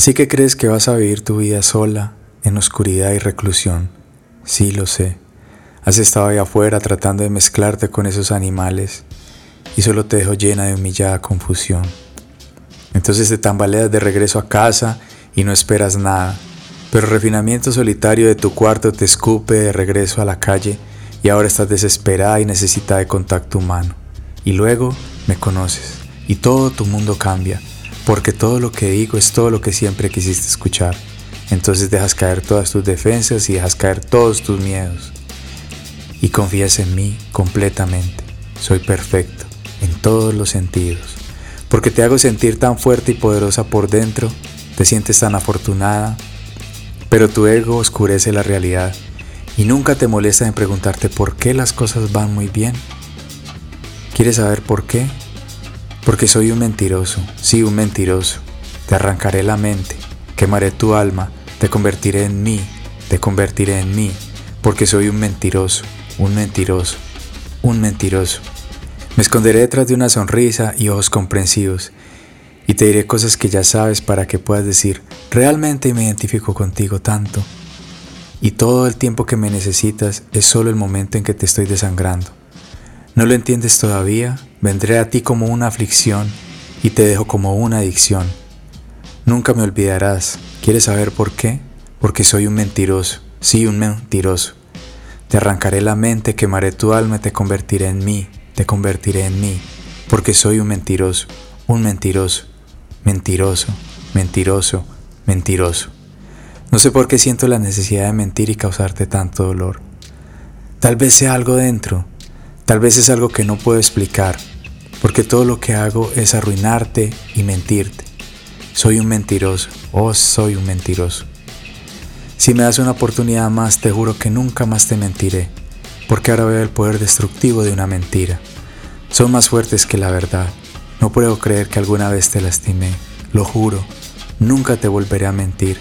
Así que crees que vas a vivir tu vida sola, en oscuridad y reclusión. Sí, lo sé. Has estado ahí afuera tratando de mezclarte con esos animales y solo te dejo llena de humillada confusión. Entonces te tambaleas de regreso a casa y no esperas nada, pero el refinamiento solitario de tu cuarto te escupe de regreso a la calle y ahora estás desesperada y necesita de contacto humano. Y luego me conoces y todo tu mundo cambia, porque todo lo que digo es todo lo que siempre quisiste escuchar. Entonces dejas caer todas tus defensas y dejas caer todos tus miedos. Y confías en mí completamente. Soy perfecto en todos los sentidos. Porque te hago sentir tan fuerte y poderosa por dentro, te sientes tan afortunada, pero tu ego oscurece la realidad y nunca te molesta en preguntarte por qué las cosas van muy bien. ¿Quieres saber por qué? Porque soy un mentiroso, sí, un mentiroso. Te arrancaré la mente, quemaré tu alma, te convertiré en mí, te convertiré en mí, porque soy un mentiroso, un mentiroso, un mentiroso. Me esconderé detrás de una sonrisa y ojos comprensivos, y te diré cosas que ya sabes para que puedas decir, realmente me identifico contigo tanto. Y todo el tiempo que me necesitas es solo el momento en que te estoy desangrando. ¿No lo entiendes todavía? Vendré a ti como una aflicción y te dejo como una adicción. Nunca me olvidarás. ¿Quieres saber por qué? Porque soy un mentiroso, sí, un mentiroso. Te arrancaré la mente, quemaré tu alma y te convertiré en mí, te convertiré en mí, porque soy un mentiroso, un mentiroso, mentiroso, mentiroso, mentiroso. No sé por qué siento la necesidad de mentir y causarte tanto dolor. Tal vez sea algo dentro, tal vez es algo que no puedo explicar, porque todo lo que hago es arruinarte y mentirte. Soy un mentiroso, oh soy un mentiroso. Si me das una oportunidad más, te juro que nunca más te mentiré, porque ahora veo el poder destructivo de una mentira. Son más fuertes que la verdad. No puedo creer que alguna vez te lastimé, lo juro. Nunca te volveré a mentir.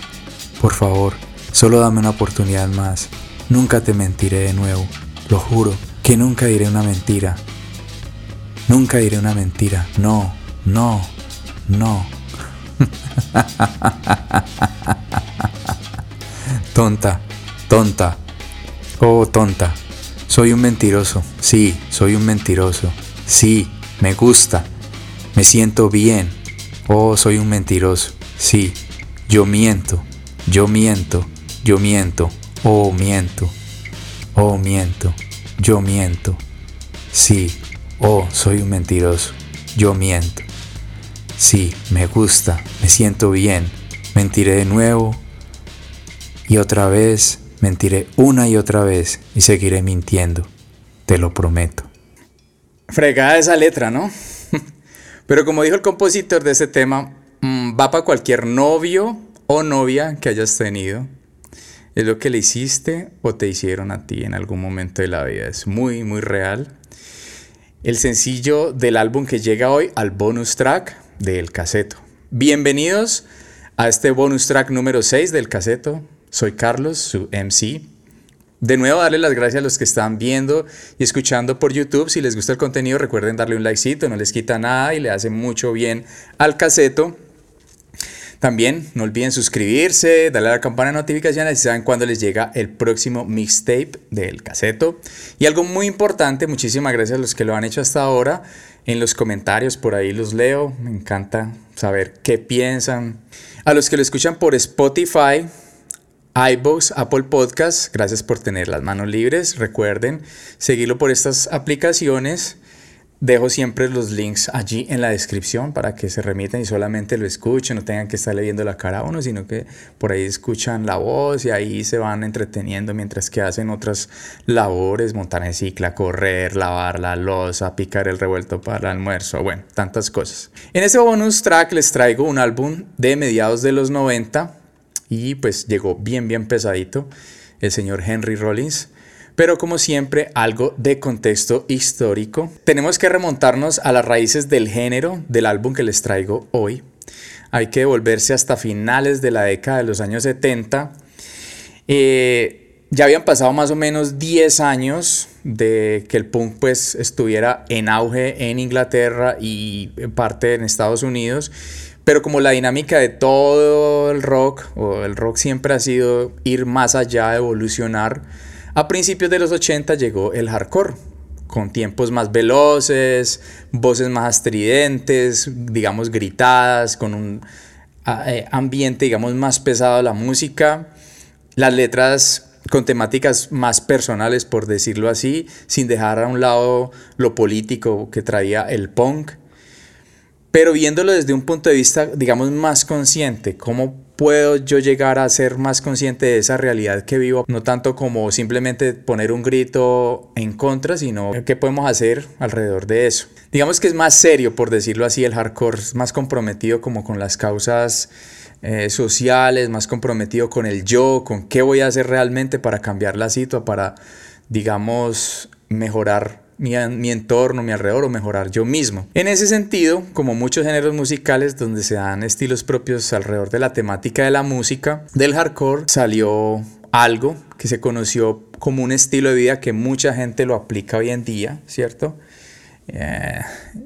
Por favor, solo dame una oportunidad más. Nunca te mentiré de nuevo. Lo juro, que nunca diré una mentira. Nunca diré una mentira. No, no, no. tonta, tonta, oh tonta. Soy un mentiroso, sí, soy un mentiroso, sí, me gusta, me siento bien, oh, soy un mentiroso, sí, yo miento, yo miento, yo miento, oh, miento, oh, miento, yo miento, sí, oh, soy un mentiroso, yo miento. Sí, me gusta, me siento bien. Mentiré de nuevo y otra vez, mentiré una y otra vez y seguiré mintiendo. Te lo prometo. Fregada esa letra, ¿no? Pero como dijo el compositor de ese tema, mm, va para cualquier novio o novia que hayas tenido. Es lo que le hiciste o te hicieron a ti en algún momento de la vida. Es muy, muy real. El sencillo del álbum que llega hoy al bonus track del caseto. Bienvenidos a este bonus track número 6 del caseto. Soy Carlos, su MC. De nuevo, darle las gracias a los que están viendo y escuchando por YouTube. Si les gusta el contenido, recuerden darle un likecito, no les quita nada y le hace mucho bien al caseto. También no olviden suscribirse, darle a la campana de notificaciones y saben cuándo les llega el próximo mixtape del caseto. Y algo muy importante, muchísimas gracias a los que lo han hecho hasta ahora. En los comentarios por ahí los leo, me encanta saber qué piensan. A los que lo escuchan por Spotify, iVoox, Apple Podcasts, gracias por tener las manos libres. Recuerden seguirlo por estas aplicaciones. Dejo siempre los links allí en la descripción para que se remiten y solamente lo escuchen, no tengan que estar leyendo la cara a uno, sino que por ahí escuchan la voz y ahí se van entreteniendo mientras que hacen otras labores, montar en cicla, correr, lavar la losa, picar el revuelto para el almuerzo, bueno, tantas cosas. En este bonus track les traigo un álbum de mediados de los 90 y pues llegó bien, bien pesadito el señor Henry Rollins pero como siempre algo de contexto histórico. Tenemos que remontarnos a las raíces del género del álbum que les traigo hoy. Hay que devolverse hasta finales de la década de los años 70. Eh, ya habían pasado más o menos 10 años de que el punk pues estuviera en auge en Inglaterra y parte en Estados Unidos Pero como la dinámica de todo el rock, o el rock siempre ha sido ir más allá, evolucionar, a principios de los 80 llegó el hardcore, con tiempos más veloces, voces más estridentes, digamos gritadas, con un eh, ambiente, digamos, más pesado de la música, las letras con temáticas más personales, por decirlo así, sin dejar a un lado lo político que traía el punk, pero viéndolo desde un punto de vista, digamos, más consciente, cómo puedo yo llegar a ser más consciente de esa realidad que vivo, no tanto como simplemente poner un grito en contra, sino qué podemos hacer alrededor de eso. Digamos que es más serio, por decirlo así, el hardcore, es más comprometido como con las causas eh, sociales, más comprometido con el yo, con qué voy a hacer realmente para cambiar la situación, para, digamos, mejorar mi, entorno, mi alrededor o mejorar yo mismo. En ese sentido, como muchos géneros musicales donde se dan estilos propios alrededor de la temática de la música, del hardcore salió algo que se conoció como un estilo de vida que mucha gente lo aplica hoy en día, ¿cierto? Eh,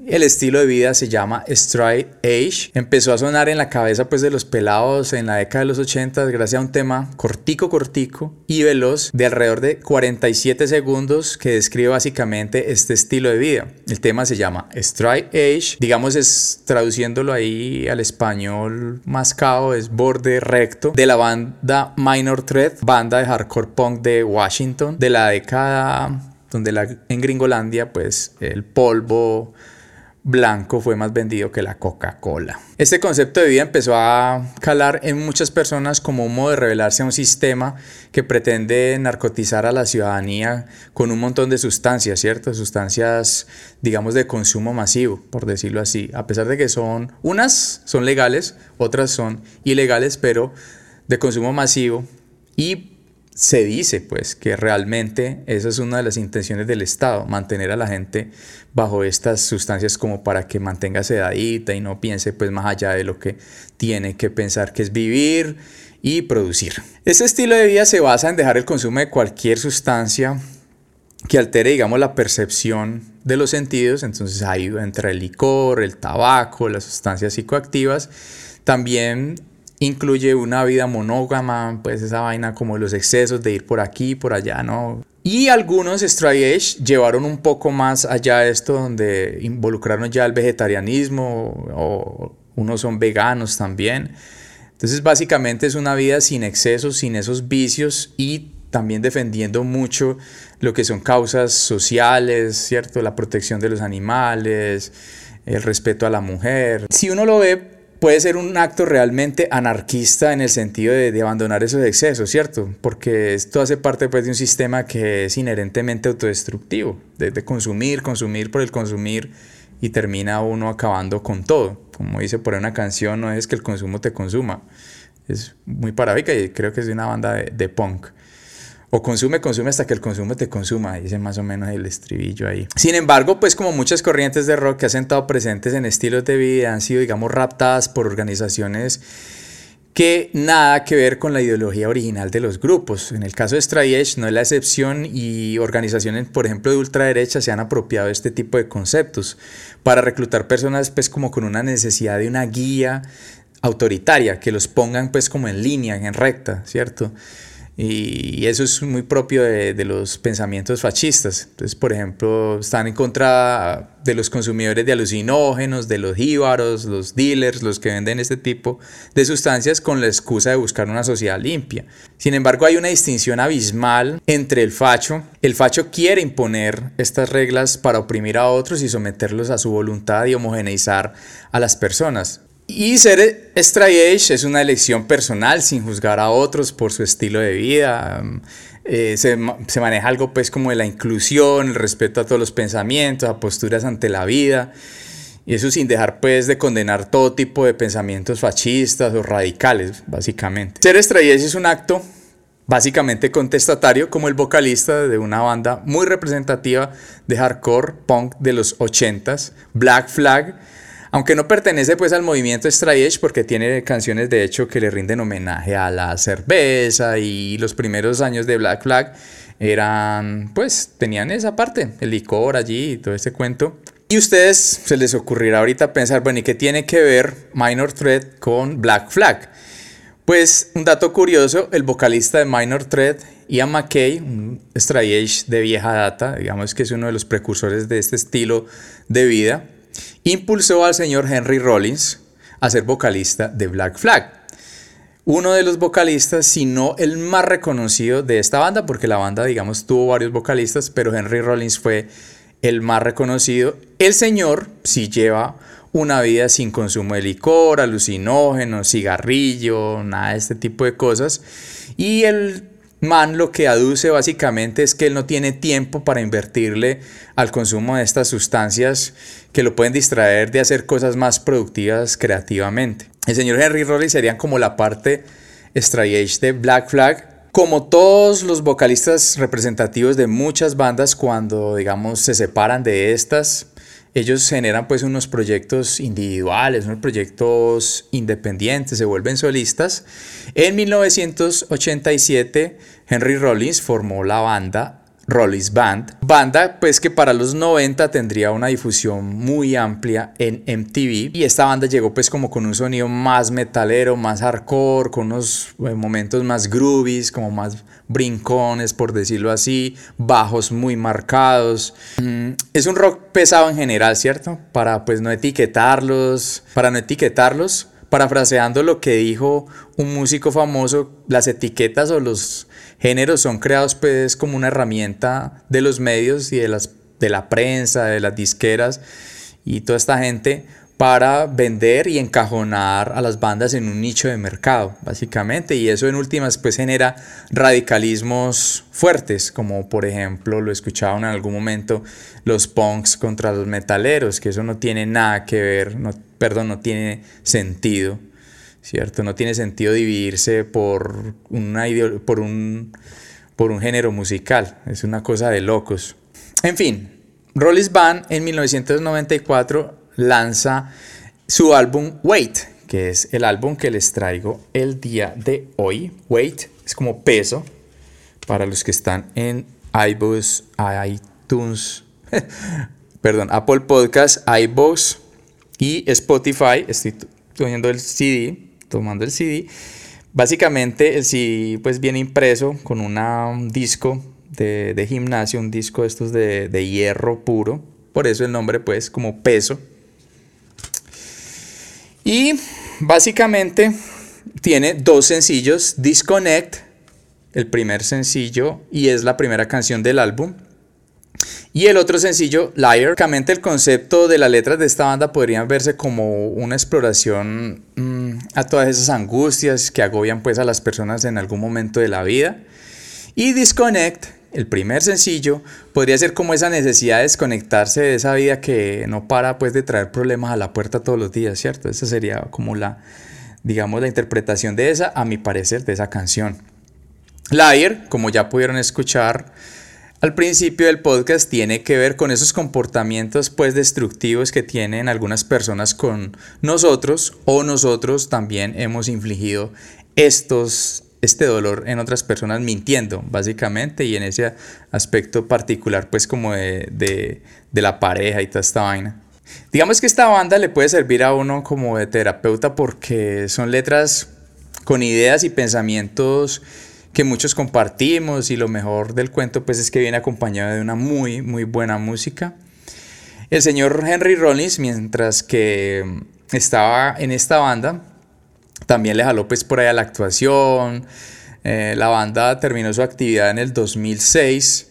el estilo de vida se llama Stride Age. Empezó a sonar en la cabeza pues de los pelados en la década de los 80 gracias a un tema cortico, cortico y veloz de alrededor de 47 segundos que describe básicamente este estilo de vida. El tema se llama Stride Age. Digamos es traduciéndolo ahí al español más cao, es borde recto de la banda Minor Threat, banda de hardcore punk de Washington de la década donde en Gringolandia pues el polvo blanco fue más vendido que la Coca-Cola. Este concepto de vida empezó a calar en muchas personas como un modo de revelarse a un sistema que pretende narcotizar a la ciudadanía con un montón de sustancias, ¿cierto? Sustancias, digamos, de consumo masivo, por decirlo así. A pesar de que son, unas son legales, otras son ilegales, pero de consumo masivo. Y se dice pues que realmente esa es una de las intenciones del Estado, mantener a la gente bajo estas sustancias como para que mantenga sedadita y no piense pues más allá de lo que tiene que pensar que es vivir y producir. Este estilo de vida se basa en dejar el consumo de cualquier sustancia que altere digamos la percepción de los sentidos, entonces ahí entra el licor, el tabaco, las sustancias psicoactivas, también incluye una vida monógama, pues esa vaina como los excesos de ir por aquí, por allá, ¿no? Y algunos Stray llevaron un poco más allá esto, donde involucraron ya el vegetarianismo o unos son veganos también. Entonces básicamente es una vida sin excesos, sin esos vicios y también defendiendo mucho lo que son causas sociales, ¿cierto? La protección de los animales, el respeto a la mujer. Si uno lo ve puede ser un acto realmente anarquista en el sentido de, abandonar esos excesos, ¿cierto? Porque esto hace parte pues, de un sistema que es inherentemente autodestructivo, de, consumir, consumir por el consumir y termina uno acabando con todo. Como dice por una canción, no es que el consumo te consuma. Es muy parábica y creo que es de una banda de, de punk. O consume, consume hasta que el consumo te consuma, dice más o menos el estribillo ahí. Sin embargo, pues como muchas corrientes de rock que han estado presentes en estilos de vida han sido, digamos, raptadas por organizaciones que nada que ver con la ideología original de los grupos. En el caso de Stray no es la excepción y organizaciones, por ejemplo, de ultraderecha se han apropiado este tipo de conceptos para reclutar personas pues como con una necesidad de una guía autoritaria, que los pongan pues como en línea, en recta, ¿cierto? Y eso es muy propio de, los pensamientos fascistas. Entonces, por ejemplo, están en contra de los consumidores de alucinógenos, de los jíbaros, los dealers, los que venden este tipo de sustancias con la excusa de buscar una sociedad limpia. Sin embargo, hay una distinción abismal entre el facho. El facho quiere imponer estas reglas para oprimir a otros y someterlos a su voluntad y homogeneizar a las personas. Y ser straight es una elección personal sin juzgar a otros por su estilo de vida. Eh, se, se, maneja algo pues como de la inclusión, el respeto a todos los pensamientos, a posturas ante la vida. Y eso sin dejar pues de condenar todo tipo de pensamientos fascistas o radicales, básicamente. Ser straight es un acto básicamente contestatario como el vocalista de una banda muy representativa de hardcore punk de los 80s, Black Flag aunque no pertenece pues al movimiento Straight porque tiene canciones de hecho que le rinden homenaje a la cerveza y los primeros años de Black Flag eran pues tenían esa parte, el licor allí y todo ese cuento. Y ustedes se les ocurrirá ahorita pensar, bueno, ¿y qué tiene que ver Minor Threat con Black Flag? Pues un dato curioso, el vocalista de Minor Threat, Ian McKay, un straight de vieja data, digamos que es uno de los precursores de este estilo de vida, impulsó al señor Henry Rollins a ser vocalista de Black Flag. Uno de los vocalistas, si no el más reconocido de esta banda, porque la banda, digamos, tuvo varios vocalistas, pero Henry Rollins fue el más reconocido. El señor sí lleva una vida sin consumo de licor, alucinógenos, cigarrillo, nada de este tipo de cosas. Y el man lo que aduce básicamente es que él no tiene tiempo para invertirle al consumo de estas sustancias que lo pueden distraer de hacer cosas más productivas creativamente. El señor Henry Rollins sería como la parte straight de Black Flag, como todos los vocalistas representativos de muchas bandas cuando digamos se separan de estas ellos generan pues unos proyectos individuales, unos proyectos independientes, se vuelven solistas. En 1987 Henry Rollins formó la banda Rollins Band, banda pues que para los 90 tendría una difusión muy amplia en MTV y esta banda llegó pues como con un sonido más metalero, más hardcore, con unos eh, momentos más groovies, como más brincones por decirlo así, bajos muy marcados. Mm, es un rock pesado en general, ¿cierto? Para pues no etiquetarlos, para no etiquetarlos, parafraseando lo que dijo un músico famoso, las etiquetas o los géneros son creados pues como una herramienta de los medios y de, las, de la prensa, de las disqueras y toda esta gente para vender y encajonar a las bandas en un nicho de mercado, básicamente. Y eso en últimas pues genera radicalismos fuertes, como por ejemplo lo escuchaban en algún momento los punks contra los metaleros, que eso no tiene nada que ver, no, perdón, no tiene sentido. ¿Cierto? No tiene sentido dividirse por, una por, un, por un género musical, es una cosa de locos. En fin, Rollis Band en 1994 lanza su álbum Wait, que es el álbum que les traigo el día de hoy. Wait es como peso para los que están en iBooks, iTunes, perdón, Apple Podcast, iBooks y Spotify. Estoy poniendo el CD tomando el CD. Básicamente el pues viene impreso con un disco de, gimnasio, un disco de estos de hierro puro, por eso el nombre pues como peso. Y básicamente tiene dos sencillos, Disconnect, el primer sencillo y es la primera canción del álbum. Y el otro sencillo, Liar, básicamente el concepto de las letras de esta banda podrían verse como una exploración mm, a todas esas angustias que agobian pues a las personas en algún momento de la vida. Y Disconnect, el primer sencillo, podría ser como esa necesidad de desconectarse de esa vida que no para pues de traer problemas a la puerta todos los días, ¿cierto? Esa sería como la, digamos, la interpretación de esa, a mi parecer, de esa canción. Liar, como ya pudieron escuchar, al principio del podcast tiene que ver con esos comportamientos pues destructivos que tienen algunas personas con nosotros o nosotros también hemos infligido estos este dolor en otras personas mintiendo básicamente y en ese aspecto particular pues como de, de la pareja y toda esta vaina. Digamos que esta banda le puede servir a uno como de terapeuta porque son letras con ideas y pensamientos que muchos compartimos y lo mejor del cuento pues es que viene acompañado de una muy muy buena música. El señor Henry Rollins mientras que estaba en esta banda también le jaló pues por ahí a la actuación. Eh, la banda terminó su actividad en el 2006.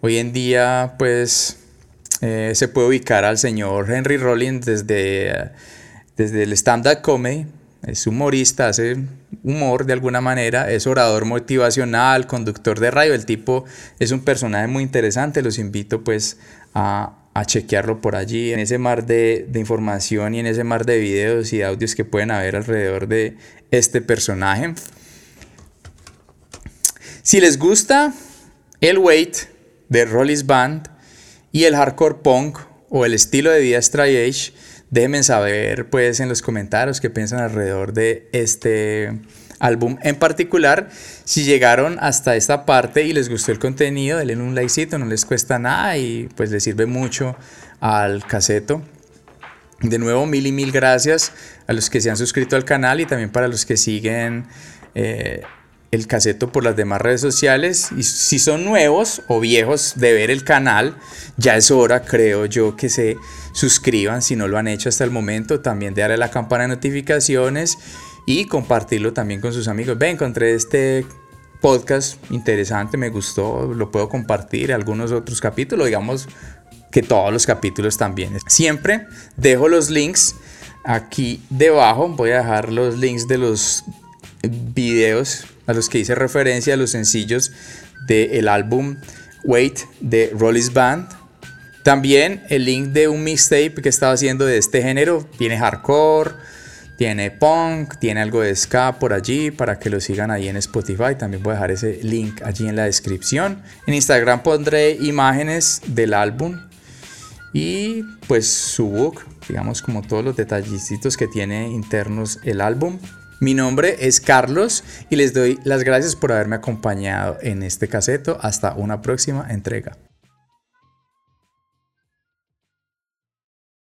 Hoy en día pues eh, se puede ubicar al señor Henry Rollins desde, desde el stand-up comedy es humorista, hace humor de alguna manera, es orador motivacional, conductor de radio, el tipo es un personaje muy interesante, los invito pues a, chequearlo por allí, en ese mar de, de, información y en ese mar de videos y audios que pueden haber alrededor de este personaje. Si les gusta el weight de Rollis Band y el hardcore punk o el estilo de vida Stray Age, Déjenme saber pues en los comentarios qué piensan alrededor de este álbum en particular. Si llegaron hasta esta parte y les gustó el contenido, denle un likecito, no les cuesta nada y pues les sirve mucho al caseto. De nuevo, mil y mil gracias a los que se han suscrito al canal y también para los que siguen eh, el caseto por las demás redes sociales. Y si son nuevos o viejos de ver el canal, ya es hora, creo yo, que se suscriban si no lo han hecho hasta el momento. También darle la campana de notificaciones y compartirlo también con sus amigos. Ve, encontré este podcast interesante, me gustó, lo puedo compartir. Algunos otros capítulos, digamos que todos los capítulos también. Siempre dejo los links aquí debajo. Voy a dejar los links de los videos a los que hice referencia, los sencillos del álbum Wait de Rollis Band. También el link de un mixtape que estaba haciendo de este género. Tiene hardcore, tiene punk, tiene algo de ska por allí para que lo sigan ahí en Spotify. También voy a dejar ese link allí en la descripción. En Instagram pondré imágenes del álbum y pues su book, digamos como todos los detallicitos que tiene internos el álbum. Mi nombre es Carlos y les doy las gracias por haberme acompañado en este caseto. Hasta una próxima entrega.